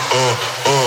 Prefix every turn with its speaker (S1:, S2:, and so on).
S1: uh, uh. uh.